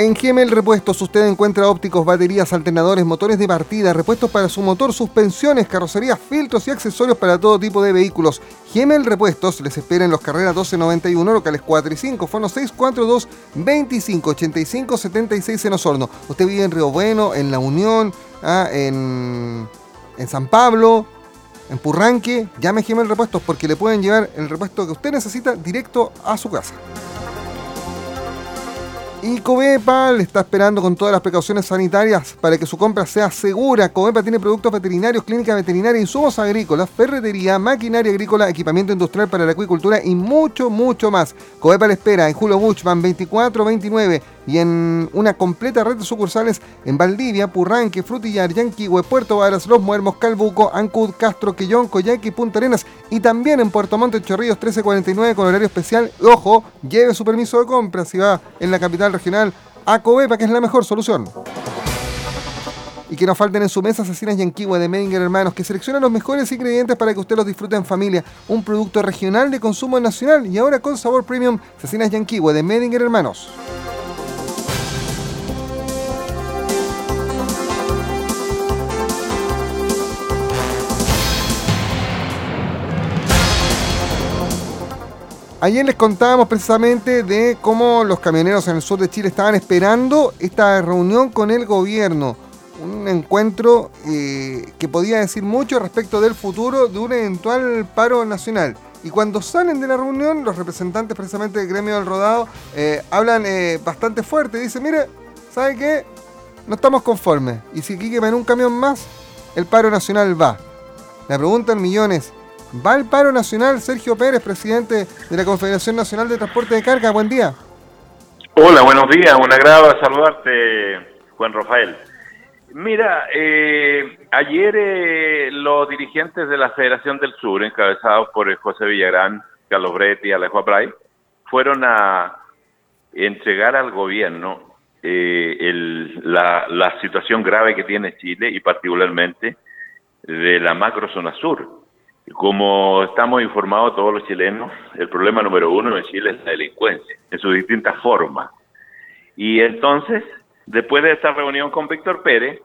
En Gemel Repuestos usted encuentra ópticos, baterías, alternadores, motores de partida, repuestos para su motor, suspensiones, carrocerías, filtros y accesorios para todo tipo de vehículos. Gemel Repuestos les espera en los carreras 1291, locales 4 y 5, fono 642 25 85 76 en Osorno. Usted vive en Río Bueno, en La Unión, ah, en, en San Pablo, en Purranque, llame Gemel Repuestos porque le pueden llevar el repuesto que usted necesita directo a su casa. Y Covepa le está esperando con todas las precauciones sanitarias para que su compra sea segura. Covepa tiene productos veterinarios, clínica veterinaria, insumos agrícolas, ferretería, maquinaria agrícola, equipamiento industrial para la acuicultura y mucho, mucho más. Covepa le espera en Julio Buchman 2429 y en una completa red de sucursales en Valdivia, Purranque, Frutillar, Yanquihue, Puerto Varas, Los Muermos, Calbuco, Ancud, Castro, Quillón, Coyhaique, Punta Arenas y también en Puerto Montt, Chorrillos 1349 con horario especial. Ojo, lleve su permiso de compra si va en la capital regional a Covepa, que es la mejor solución. Y que no falten en su mesa asesinas Yanquihue de Medinger Hermanos, que seleccionan los mejores ingredientes para que usted los disfrute en familia. Un producto regional de consumo nacional y ahora con sabor premium, asesinas Yanquihue de Medinger Hermanos. Ayer les contábamos precisamente de cómo los camioneros en el sur de Chile estaban esperando esta reunión con el gobierno. Un encuentro eh, que podía decir mucho respecto del futuro de un eventual paro nacional. Y cuando salen de la reunión, los representantes precisamente del gremio del rodado eh, hablan eh, bastante fuerte. Dicen, mire, ¿sabe qué? No estamos conformes. Y si aquí queman un camión más, el paro nacional va. La pregunta en millones, Va al paro nacional Sergio Pérez, presidente de la Confederación Nacional de Transporte de Carga. Buen día. Hola, buenos días. Un agrado saludarte, Juan Rafael. Mira, eh, ayer eh, los dirigentes de la Federación del Sur, encabezados por José Villagrán, Carlos Bretti y Alejo Abray, fueron a entregar al gobierno eh, la, la situación grave que tiene Chile y particularmente de la macro zona sur como estamos informados todos los chilenos, el problema número uno en Chile es la delincuencia, en sus distintas formas. Y entonces, después de esta reunión con Víctor Pérez,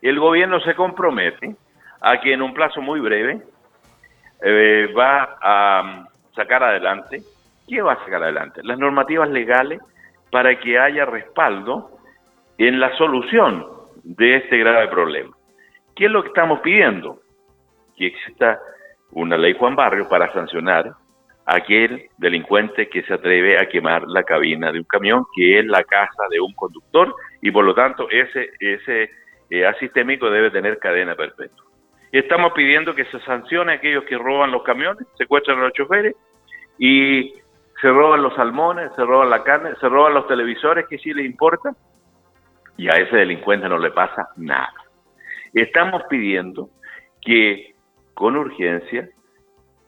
el gobierno se compromete a que en un plazo muy breve eh, va a um, sacar adelante, ¿qué va a sacar adelante? Las normativas legales para que haya respaldo en la solución de este grave problema. ¿Qué es lo que estamos pidiendo? Que exista una ley Juan Barrio para sancionar a aquel delincuente que se atreve a quemar la cabina de un camión, que es la casa de un conductor, y por lo tanto ese, ese eh, asistémico debe tener cadena perpetua. Estamos pidiendo que se sancione a aquellos que roban los camiones, secuestran a los choferes y se roban los salmones, se roban la carne, se roban los televisores que sí les importa y a ese delincuente no le pasa nada. Estamos pidiendo que con urgencia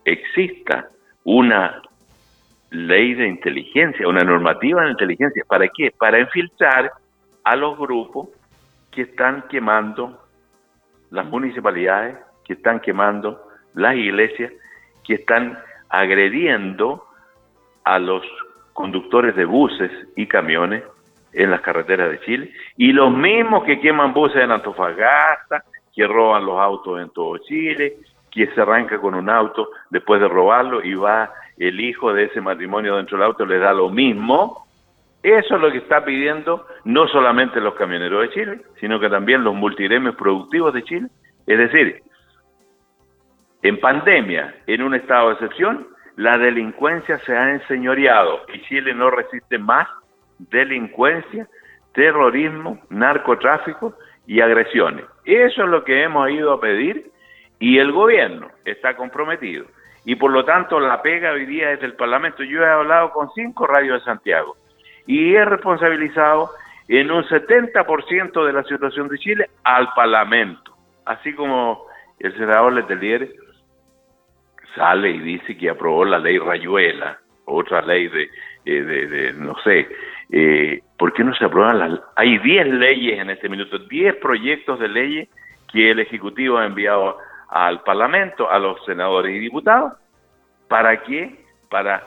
exista una ley de inteligencia, una normativa de inteligencia. ¿Para qué? Para infiltrar a los grupos que están quemando las municipalidades, que están quemando las iglesias, que están agrediendo a los conductores de buses y camiones en las carreteras de Chile, y los mismos que queman buses en Antofagasta, que roban los autos en todo Chile, que se arranca con un auto después de robarlo y va el hijo de ese matrimonio dentro del auto, le da lo mismo. Eso es lo que está pidiendo no solamente los camioneros de Chile, sino que también los multiremios productivos de Chile. Es decir, en pandemia, en un estado de excepción, la delincuencia se ha enseñoreado y Chile no resiste más delincuencia, terrorismo, narcotráfico y agresiones. Eso es lo que hemos ido a pedir y el gobierno está comprometido. Y por lo tanto la pega hoy día es del Parlamento. Yo he hablado con cinco radios de Santiago y he responsabilizado en un 70% de la situación de Chile al Parlamento. Así como el senador Letelier sale y dice que aprobó la ley Rayuela, otra ley de, eh, de, no sé, eh, ¿por qué no se aprueban las... Hay 10 leyes en este minuto, 10 proyectos de leyes que el Ejecutivo ha enviado al Parlamento, a los senadores y diputados. ¿Para qué? Para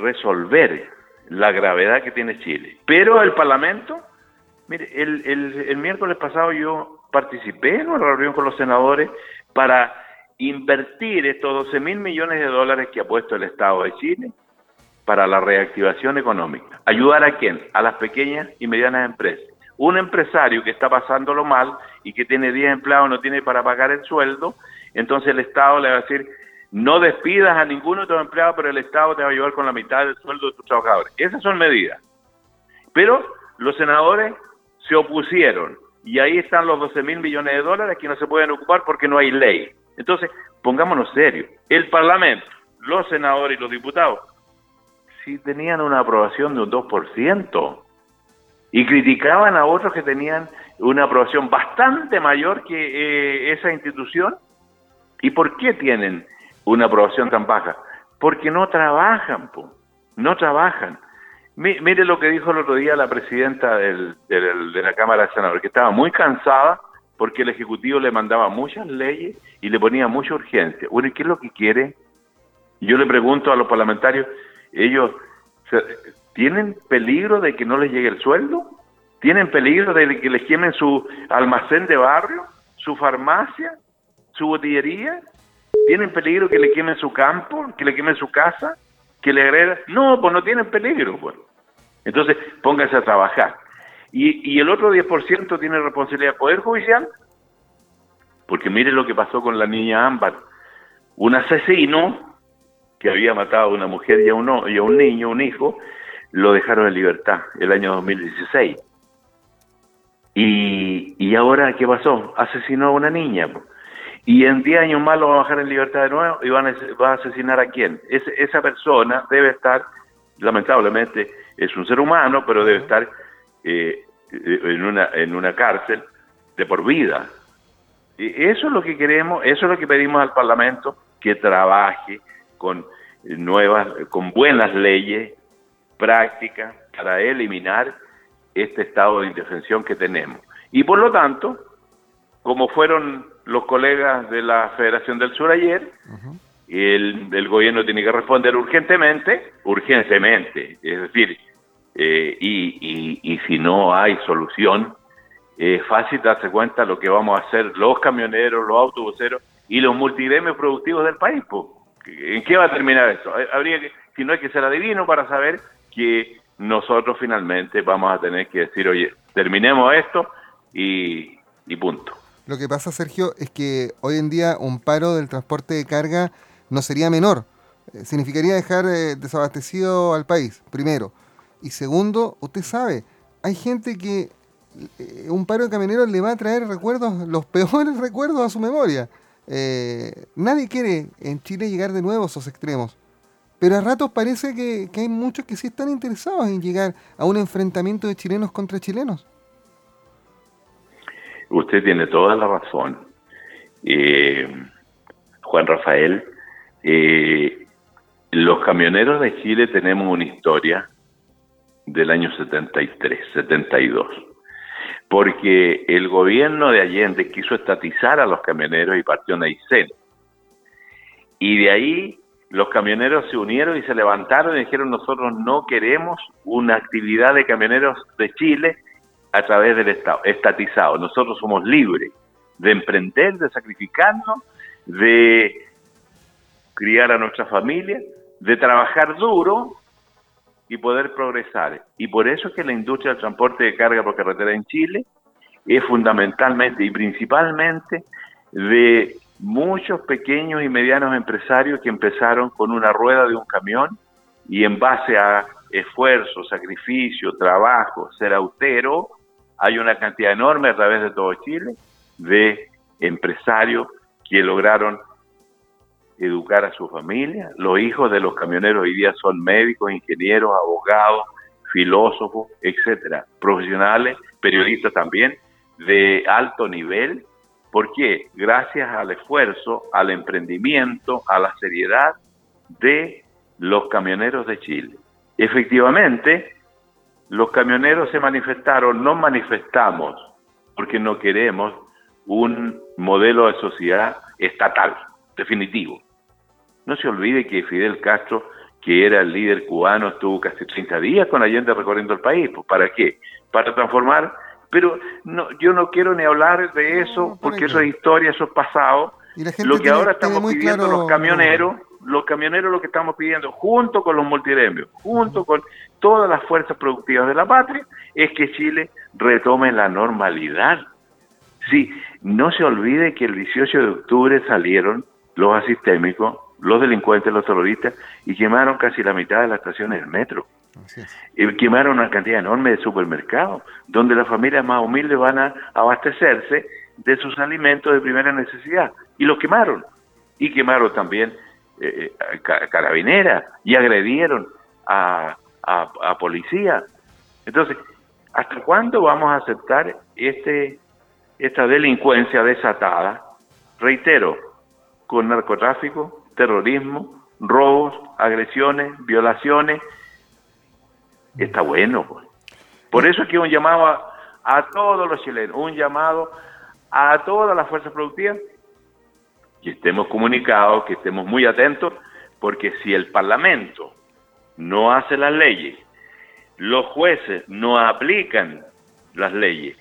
resolver la gravedad que tiene Chile. Pero el Parlamento, mire, el, el miércoles pasado yo participé en una reunión con los senadores para invertir estos 12 mil millones de dólares que ha puesto el Estado de Chile para la reactivación económica. ¿Ayudar a quién? A las pequeñas y medianas empresas. Un empresario que está pasándolo mal y que tiene 10 empleados no tiene para pagar el sueldo, entonces el Estado le va a decir, no despidas a ninguno de tus empleados, pero el Estado te va a ayudar con la mitad del sueldo de tus trabajadores. Esas son medidas. Pero los senadores se opusieron y ahí están los 12 mil millones de dólares que no se pueden ocupar porque no hay ley. Entonces, pongámonos serios. El Parlamento, los senadores y los diputados si tenían una aprobación de un 2% y criticaban a otros que tenían una aprobación bastante mayor que eh, esa institución. ¿Y por qué tienen una aprobación tan baja? Porque no trabajan, no trabajan. mire lo que dijo el otro día la presidenta de la Cámara de Senadores, que estaba muy cansada porque el Ejecutivo le mandaba muchas leyes y le ponía mucha urgencia. Bueno, ¿y qué es lo que quiere? Yo le pregunto a los parlamentarios, ellos tienen peligro de que no les llegue el sueldo, tienen peligro de que les quemen su almacén de barrio, su farmacia, su botillería, tienen peligro que le quemen su campo, que le quemen su casa, que le agregan. No, pues no tienen peligro. Pues. Entonces, pónganse a trabajar. Y, y el otro 10% tiene responsabilidad del Poder Judicial, porque mire lo que pasó con la niña Ámbar. Un asesino que había matado a una mujer y a, uno, y a un niño, un hijo, lo dejaron en libertad el año 2016. Y, y ahora, ¿qué pasó? Asesinó a una niña. Y en 10 años más lo van a bajar en libertad de nuevo y van a, va a asesinar a quién. esa persona debe estar, lamentablemente, es un ser humano, pero debe estar eh, en, una, en una cárcel de por vida. Y eso es lo que queremos, eso es lo que pedimos al Parlamento, que trabaje, con nuevas, con buenas leyes prácticas para eliminar este estado de indefensión que tenemos. Y por lo tanto, como fueron los colegas de la Federación del Sur ayer, el, gobierno tiene que responder urgentemente, urgentemente, es decir, eh, y, y, si no hay solución, es fácil darse cuenta de lo que vamos a hacer los camioneros, los autobuseros y los multigremios productivos del país. ¿En qué va a terminar eso? Habría que, si no hay que ser adivino para saber que nosotros finalmente vamos a tener que decir, oye, terminemos esto y, punto. Lo que pasa, Sergio, es que hoy en día un paro del transporte de carga no sería menor. Eh, significaría dejar eh, desabastecido al país, primero. Y segundo, usted sabe, hay gente que un paro de camioneros le va a traer recuerdos, los peores recuerdos a su memoria. Eh, nadie quiere en Chile llegar de nuevo a esos extremos. Pero a ratos parece que, hay muchos que sí están interesados en llegar a un enfrentamiento de chilenos contra chilenos. Usted tiene toda la razón. Eh, Juan Rafael, eh, los camioneros de Chile tenemos una historia del año 73, 72 porque el gobierno de Allende quiso estatizar a los camioneros y partió una. Y de ahí los camioneros se unieron y se levantaron y dijeron nosotros no queremos una actividad de camioneros de Chile a través del Estado, estatizado. Nosotros somos libres de emprender, de sacrificarnos, de criar a nuestra familia, de trabajar duro y poder progresar. Y por eso es que la industria del transporte de carga por carretera en Chile es fundamentalmente y principalmente de muchos pequeños y medianos empresarios que empezaron con una rueda de un camión y en base a esfuerzo, sacrificio, trabajo, ser autero, hay una cantidad enorme a través de todo Chile de empresarios que lograron educar a su familia. Los hijos de los camioneros hoy día son médicos, ingenieros, abogados, filósofos, etcétera, profesionales, periodistas también, de alto nivel. ¿Por qué? Gracias al esfuerzo, al emprendimiento, a la seriedad de los camioneros de Chile. Efectivamente, los camioneros se manifestaron, no manifestamos porque no queremos un modelo de sociedad estatal, definitivo. No se olvide que Fidel Castro que era el líder cubano, estuvo casi 30 días con Allende recorriendo el país. Pues, ¿Para qué? Para transformar. Pero no, yo no quiero ni hablar de eso, porque eso es historia, eso es pasado. lo que ahora estamos pidiendo los camioneros, los camioneros lo que estamos pidiendo, junto con los multiremios, junto con todas las fuerzas productivas de la patria, es que Chile retome la normalidad. Sí, no se olvide que el 18 de octubre salieron los asistémicos, los delincuentes, los terroristas, y quemaron casi la mitad de las estaciones del metro. Y quemaron una cantidad enorme de supermercados, donde las familias más humildes van a abastecerse de sus alimentos de primera necesidad. Y los quemaron. Y quemaron también eh, eh carabineras y agredieron a, a, a policía. Entonces, ¿hasta cuándo vamos a aceptar este esta delincuencia desatada? Reitero, con narcotráfico, terrorismo, robos, agresiones, violaciones. Está bueno. Pues. Por eso es que un llamado a, a todos los chilenos, un llamado a todas las fuerzas productivas, que estemos comunicados, que estemos muy atentos, porque si el Parlamento no hace las leyes, los jueces no aplican las leyes,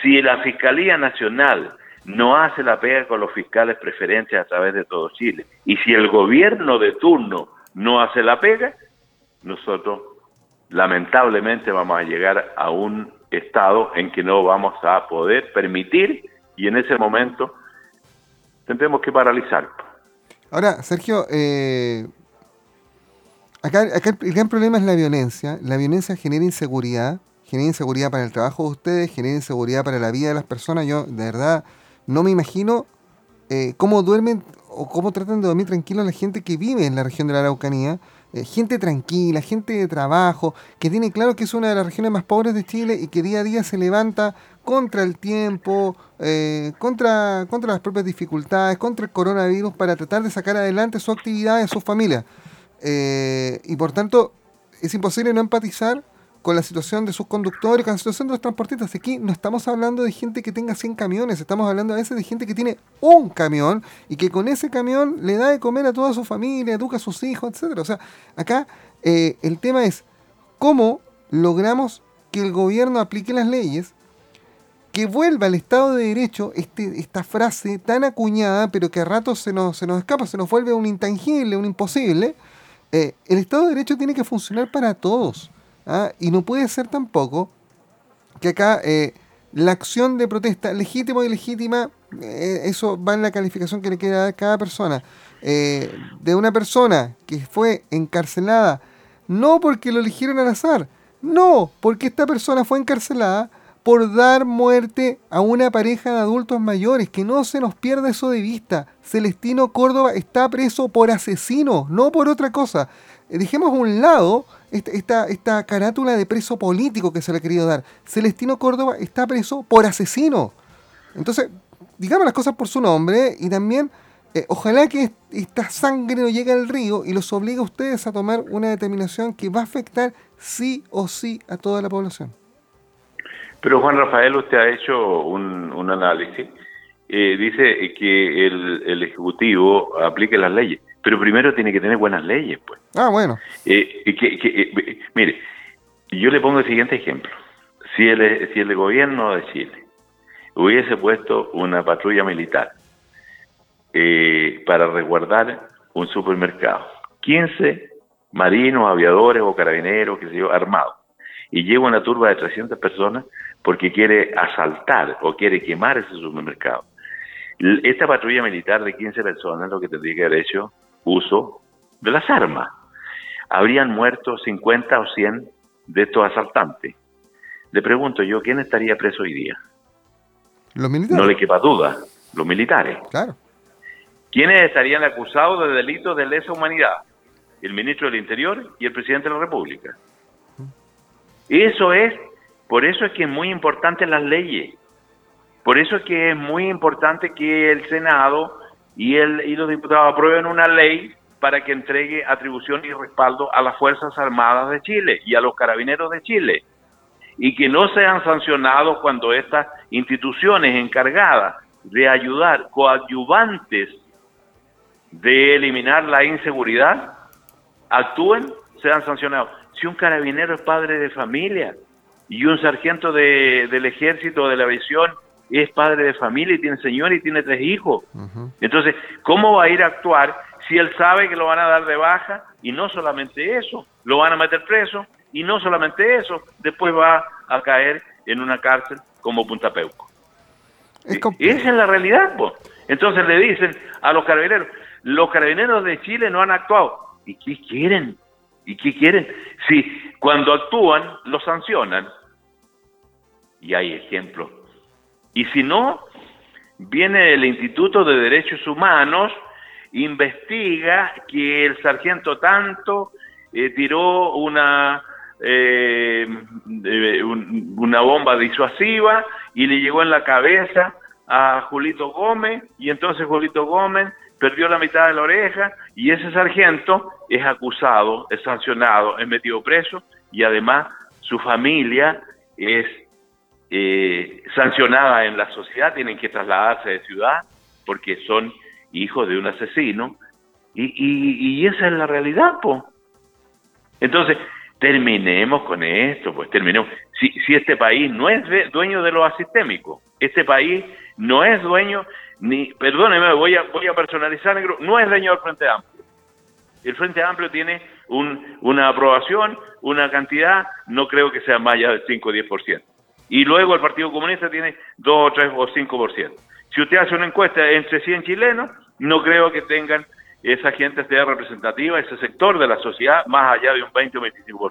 si la Fiscalía Nacional no hace la pega con los fiscales preferentes a través de todo Chile. Y si el gobierno de turno no hace la pega, nosotros lamentablemente vamos a llegar a un estado en que no vamos a poder permitir y en ese momento tendremos que paralizar. Ahora, Sergio, eh, acá, el gran problema es la violencia. La violencia genera inseguridad, genera inseguridad para el trabajo de ustedes, genera inseguridad para la vida de las personas. Yo, de verdad, no me imagino eh, cómo duermen o cómo tratan de dormir tranquilo la gente que vive en la región de la Araucanía. Eh, gente tranquila, gente de trabajo, que tiene claro que es una de las regiones más pobres de Chile y que día a día se levanta contra el tiempo, eh, contra, contra las propias dificultades, contra el coronavirus para tratar de sacar adelante su actividad y su familia. y por tanto, es imposible no empatizar con la situación de sus conductores, con la situación de los transportistas. Aquí no estamos hablando de gente que tenga 100 camiones, estamos hablando a veces de gente que tiene un camión y que con ese camión le da de comer a toda su familia, educa a sus hijos, etc. O sea, acá eh, el tema es cómo logramos que el gobierno aplique las leyes, que vuelva al Estado de Derecho este, esta frase tan acuñada, pero que a ratos se nos, se nos escapa, se nos vuelve un intangible, un imposible. Eh, el Estado de Derecho tiene que funcionar para todos. ¿Ah? Y no puede ser tampoco que acá eh, la acción de protesta, legítima o ilegítima, eh, eso va en la calificación que le queda a cada persona, eh, de una persona que fue encarcelada, no porque lo eligieron al azar, no, porque esta persona fue encarcelada por dar muerte a una pareja de adultos mayores. Que no se nos pierda eso de vista. Celestino Córdoba está preso por asesino, no por otra cosa. Dejemos a un lado esta, esta, carátula de preso político que se le ha querido dar. Celestino Córdoba está preso por asesino. Entonces, digamos las cosas por su nombre y también eh, ojalá que esta sangre no llegue al río y los obligue a ustedes a tomar una determinación que va a afectar sí o sí a toda la población. Pero Juan Rafael, usted ha hecho un, análisis. Eh, dice que el Ejecutivo aplique las leyes pero primero tiene que tener buenas leyes, pues. Ah, bueno. Eh, que, eh, mire, yo le pongo el siguiente ejemplo. Si el, si el gobierno de Chile hubiese puesto una patrulla militar eh, para resguardar un supermercado, 15 marinos, aviadores o carabineros, que se yo, armados, y lleva una turba de 300 personas porque quiere asaltar o quiere quemar ese supermercado. Esta patrulla militar de 15 personas lo que tendría que haber hecho uso de las armas. Habrían muerto 50 o 100 de estos asaltantes. Le pregunto yo, ¿quién estaría preso hoy día? Los militares. No le quepa duda, los militares. Claro. ¿Quiénes estarían acusados de delitos de lesa humanidad? El ministro del Interior y el presidente de la República. Eso es, por eso es que es muy importante las leyes. Por eso es que es muy importante que el Senado y, el, y los diputados aprueben una ley para que entregue atribución y respaldo a las Fuerzas Armadas de Chile y a los carabineros de Chile y que no sean sancionados cuando estas instituciones encargadas de ayudar, coadyuvantes de eliminar la inseguridad, actúen, sean sancionados. Si un carabinero es padre de familia y un sargento del ejército de la aviación es padre de familia y tiene señor y tiene tres hijos. Entonces, ¿cómo va a ir a actuar si él sabe que lo van a dar de baja y no solamente eso, lo van a meter preso y no solamente eso, después va a caer en una cárcel como Punta Peuco? Esa es la realidad, pues. Entonces le dicen a los carabineros, los carabineros de Chile no han actuado. ¿Y qué quieren? ¿Y qué quieren? Si cuando actúan, los sancionan. Y hay ejemplos. Y si no, viene el Instituto de Derechos Humanos, investiga que el sargento tanto eh, tiró una, eh, una bomba disuasiva y le llegó en la cabeza a Julito Gómez y entonces Julito Gómez perdió la mitad de la oreja y ese sargento es acusado, es sancionado, es metido preso y además su familia es eh, sancionada en la sociedad, tienen que trasladarse de ciudad porque son hijos de un asesino y, esa es la realidad. Entonces, terminemos con esto, pues terminemos. Si, si este país no es dueño de lo asistémico, este país no es dueño, ni, perdóneme, voy a, voy a personalizar, negro, no es dueño del Frente Amplio. El Frente Amplio tiene un, una aprobación, una cantidad, no creo que sea más allá del 5 o 10%. Y luego el Partido Comunista tiene 2 o 3 o 5%. Si usted hace una encuesta entre 100 chilenos, no creo que tengan esa gente sea representativa, ese sector de la sociedad, más allá de un 20 o 25%.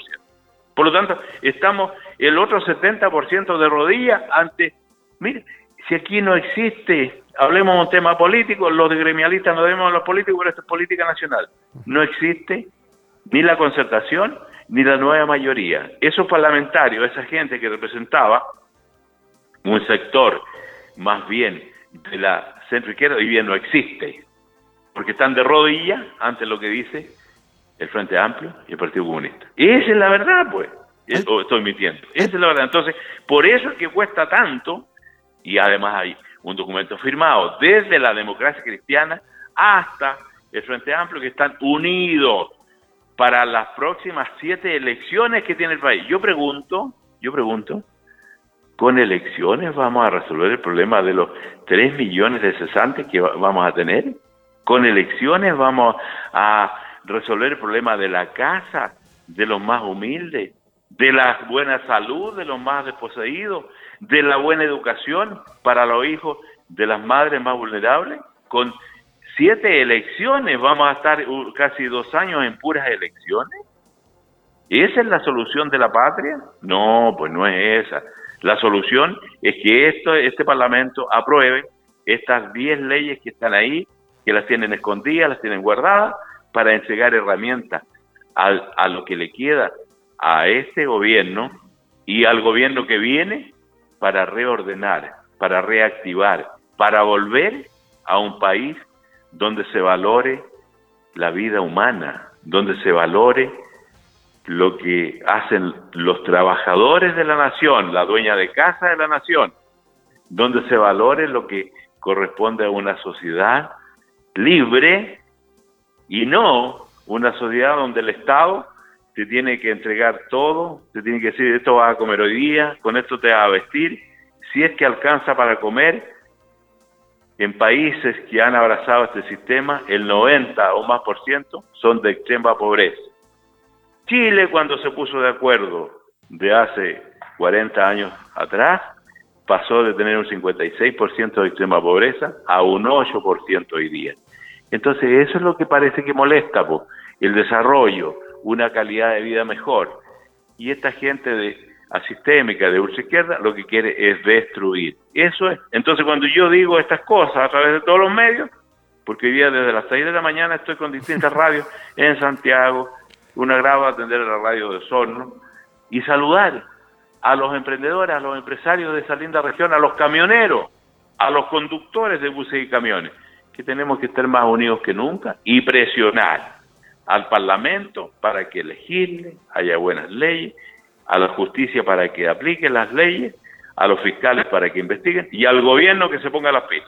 Por lo tanto, estamos el otro 70% de rodillas ante, mire, si aquí no existe, hablemos de un tema político, los de gremialistas no debemos a los políticos, pero esto es política nacional. No existe ni la concertación ni la nueva mayoría. Esos parlamentarios, esa gente que representaba un sector más bien de la centro izquierda, hoy bien no existe, porque están de rodillas ante lo que dice el Frente Amplio y el Partido Comunista. Esa es la verdad, pues. estoy mintiendo. Esa es la verdad. Entonces, por eso es que cuesta tanto y además hay un documento firmado desde la democracia cristiana hasta el Frente Amplio que están unidos para las próximas siete elecciones que tiene el país. Yo pregunto, yo pregunto, ¿con elecciones vamos a resolver el problema de los tres millones de cesantes que vamos a tener? ¿Con elecciones vamos a resolver el problema de la casa, de los más humildes, de la buena salud de los más desposeídos, de la buena educación para los hijos de las madres más vulnerables. Con siete elecciones vamos a estar casi dos años en puras elecciones. ¿Esa es la solución de la patria? No, pues no es esa. La solución es que esto, este Parlamento apruebe estas diez leyes que están ahí, que las tienen escondidas, las tienen guardadas, para entregar herramientas a, a lo que le queda a este gobierno y al gobierno que viene para reordenar, para reactivar, para volver a un país donde se valore la vida humana, donde se valore lo que hacen los trabajadores de la nación, la dueña de casa de la nación, donde se valore lo que corresponde a una sociedad libre y no una sociedad donde el Estado te tiene que entregar todo, te tiene que decir, esto vas a comer hoy día, con esto te vas a vestir, si es que alcanza para comer. En países que han abrazado este sistema, el 90 o más por ciento son de extrema pobreza. Chile, cuando se puso de acuerdo de hace 40 años atrás, pasó de tener un 56% de extrema pobreza a un 8% hoy día. Entonces, eso es lo que parece que molesta, el desarrollo, una calidad de vida mejor. Y esta gente de asistémica de izquierda lo que quiere es destruir. Eso es. Entonces cuando yo digo estas cosas a través de todos los medios, porque hoy día desde las 6 de la mañana estoy con distintas radios en Santiago, una graba atender a la radio de Sorno, y saludar a los emprendedores, a los empresarios de esa linda región, a los camioneros, a los conductores de buses y camiones, que tenemos que estar más unidos que nunca y presionar al Parlamento para que legisle, haya buenas leyes, a la justicia para que aplique las leyes, a los fiscales para que investiguen y al gobierno que se ponga las pilas.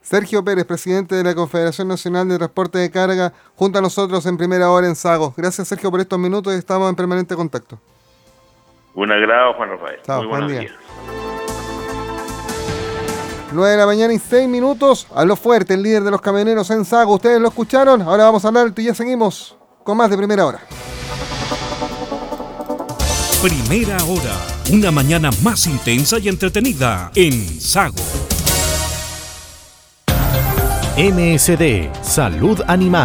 Sergio Pérez, presidente de la Confederación Nacional de Transporte de Carga, junto a nosotros en primera hora en Sago. Gracias, Sergio, por estos minutos y estamos en permanente contacto. Un agrado, Juan Rafael. Chao, Muy buen buenos día. días. 9 de la mañana y 6 minutos. Habló fuerte el líder de los camioneros en Sago. Ustedes lo escucharon. Ahora vamos a hablar y ya seguimos con más de primera hora. Primera hora, una mañana más intensa y entretenida en Sago. MSD Salud Animal